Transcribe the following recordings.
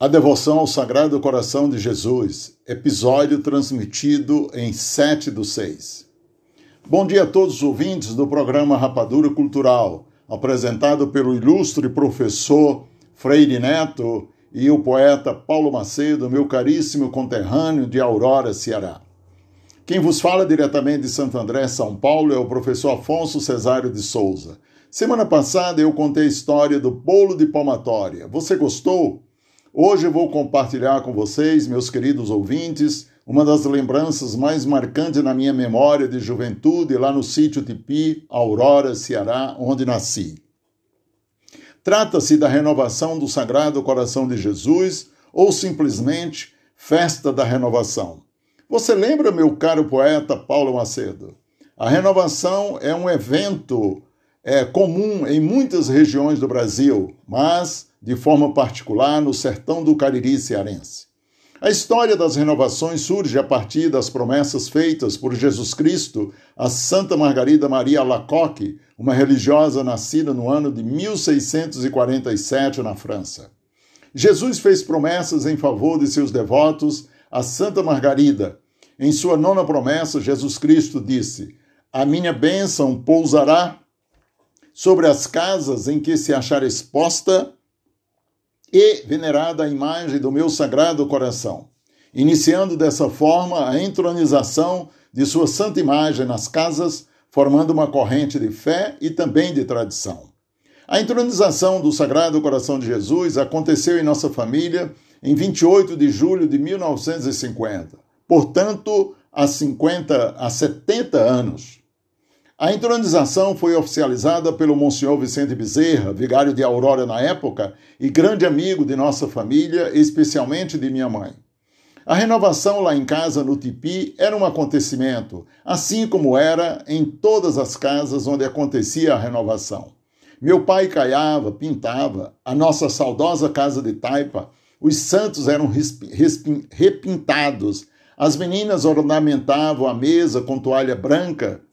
A devoção ao Sagrado Coração de Jesus, episódio transmitido em 7 do 6. Bom dia a todos os ouvintes do programa Rapadura Cultural, apresentado pelo ilustre professor Freire Neto e o poeta Paulo Macedo, meu caríssimo conterrâneo de Aurora, Ceará. Quem vos fala diretamente de Santo André, São Paulo, é o professor Afonso Cesário de Souza. Semana passada eu contei a história do bolo de palmatória. Você gostou? Hoje vou compartilhar com vocês, meus queridos ouvintes, uma das lembranças mais marcantes na minha memória de juventude lá no sítio Tipi, Aurora, Ceará, onde nasci. Trata-se da renovação do Sagrado Coração de Jesus ou simplesmente Festa da Renovação. Você lembra, meu caro poeta Paulo Macedo? A renovação é um evento é, comum em muitas regiões do Brasil, mas de forma particular no sertão do Cariri cearense. A história das renovações surge a partir das promessas feitas por Jesus Cristo a Santa Margarida Maria Alacoque, uma religiosa nascida no ano de 1647 na França. Jesus fez promessas em favor de seus devotos a Santa Margarida. Em sua nona promessa, Jesus Cristo disse: A minha bênção pousará sobre as casas em que se achar exposta e venerada a imagem do meu sagrado coração, iniciando dessa forma a entronização de sua santa imagem nas casas, formando uma corrente de fé e também de tradição. A entronização do Sagrado Coração de Jesus aconteceu em nossa família em 28 de julho de 1950, portanto, há 50 a 70 anos. A entronização foi oficializada pelo Monsenhor Vicente Bezerra, vigário de Aurora na época e grande amigo de nossa família, especialmente de minha mãe. A renovação lá em casa, no Tipi, era um acontecimento, assim como era em todas as casas onde acontecia a renovação. Meu pai caiava, pintava, a nossa saudosa casa de taipa, os santos eram repintados, as meninas ornamentavam a mesa com toalha branca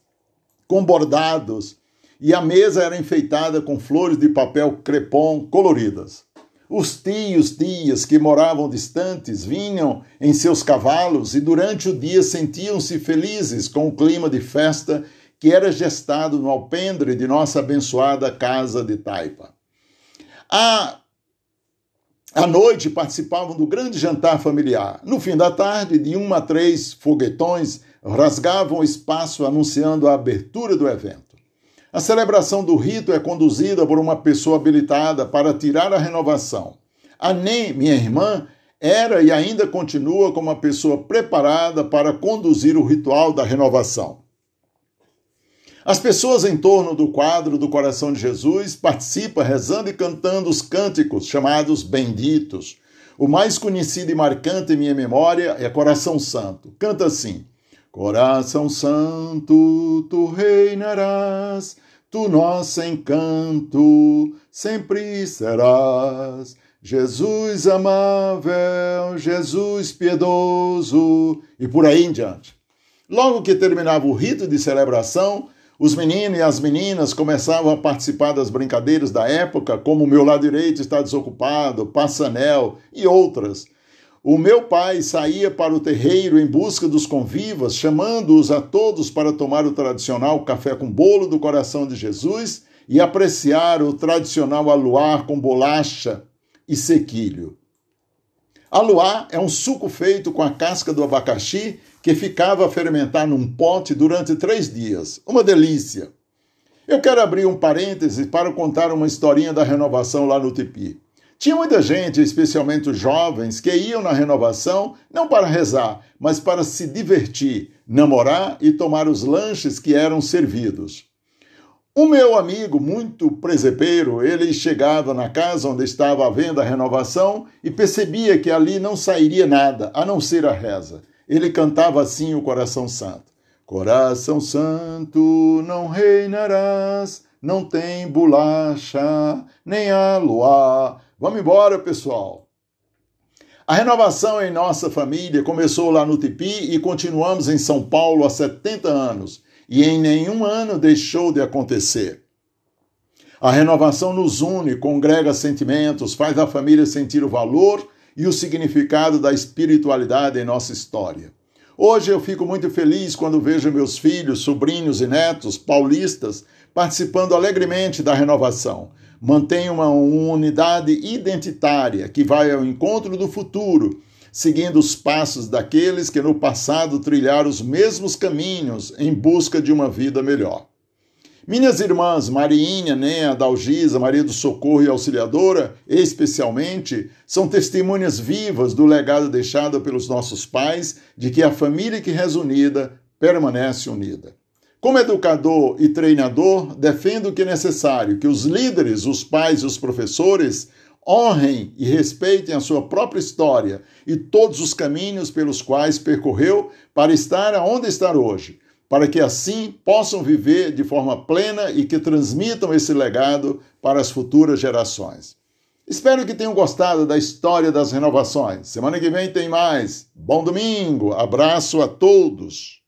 com bordados, e a mesa era enfeitada com flores de papel crepom coloridas. Os tios, tias que moravam distantes vinham em seus cavalos e durante o dia sentiam-se felizes com o clima de festa que era gestado no alpendre de nossa abençoada casa de Taipa. À, à noite participavam do grande jantar familiar. No fim da tarde, de uma a três foguetões rasgavam o espaço anunciando a abertura do evento. A celebração do rito é conduzida por uma pessoa habilitada para tirar a renovação. A Nem, minha irmã, era e ainda continua como uma pessoa preparada para conduzir o ritual da renovação. As pessoas em torno do quadro do coração de Jesus participam rezando e cantando os cânticos chamados benditos. O mais conhecido e marcante em minha memória é Coração Santo. Canta assim: Coração Santo, tu reinarás, tu nosso encanto sempre serás. Jesus amável, Jesus piedoso, e por aí em diante. Logo que terminava o rito de celebração, os meninos e as meninas começavam a participar das brincadeiras da época, como meu lado direito está desocupado, passanel e outras o meu pai saía para o terreiro em busca dos convivas, chamando-os a todos para tomar o tradicional café com bolo do coração de Jesus e apreciar o tradicional aluar com bolacha e sequilho. Aluá é um suco feito com a casca do abacaxi que ficava a fermentar num pote durante três dias. Uma delícia! Eu quero abrir um parêntese para contar uma historinha da renovação lá no Tipi. Tinha muita gente, especialmente os jovens, que iam na renovação não para rezar, mas para se divertir, namorar e tomar os lanches que eram servidos. O meu amigo, muito presepeiro, ele chegava na casa onde estava havendo a renovação e percebia que ali não sairia nada, a não ser a reza. Ele cantava assim o Coração Santo: Coração Santo, não reinarás, não tem bolacha, nem a luar Vamos embora, pessoal. A renovação em nossa família começou lá no Tipi e continuamos em São Paulo há 70 anos, e em nenhum ano deixou de acontecer. A renovação nos une, congrega sentimentos, faz a família sentir o valor e o significado da espiritualidade em nossa história. Hoje eu fico muito feliz quando vejo meus filhos, sobrinhos e netos paulistas participando alegremente da renovação. Mantenho uma unidade identitária que vai ao encontro do futuro, seguindo os passos daqueles que no passado trilharam os mesmos caminhos em busca de uma vida melhor. Minhas irmãs Mariinha, Néa, Dalgisa, Maria do Socorro e Auxiliadora, especialmente, são testemunhas vivas do legado deixado pelos nossos pais de que a família que reza unida permanece unida. Como educador e treinador, defendo que é necessário que os líderes, os pais e os professores honrem e respeitem a sua própria história e todos os caminhos pelos quais percorreu para estar onde está hoje para que assim possam viver de forma plena e que transmitam esse legado para as futuras gerações. Espero que tenham gostado da história das renovações. Semana que vem tem mais. Bom domingo, abraço a todos.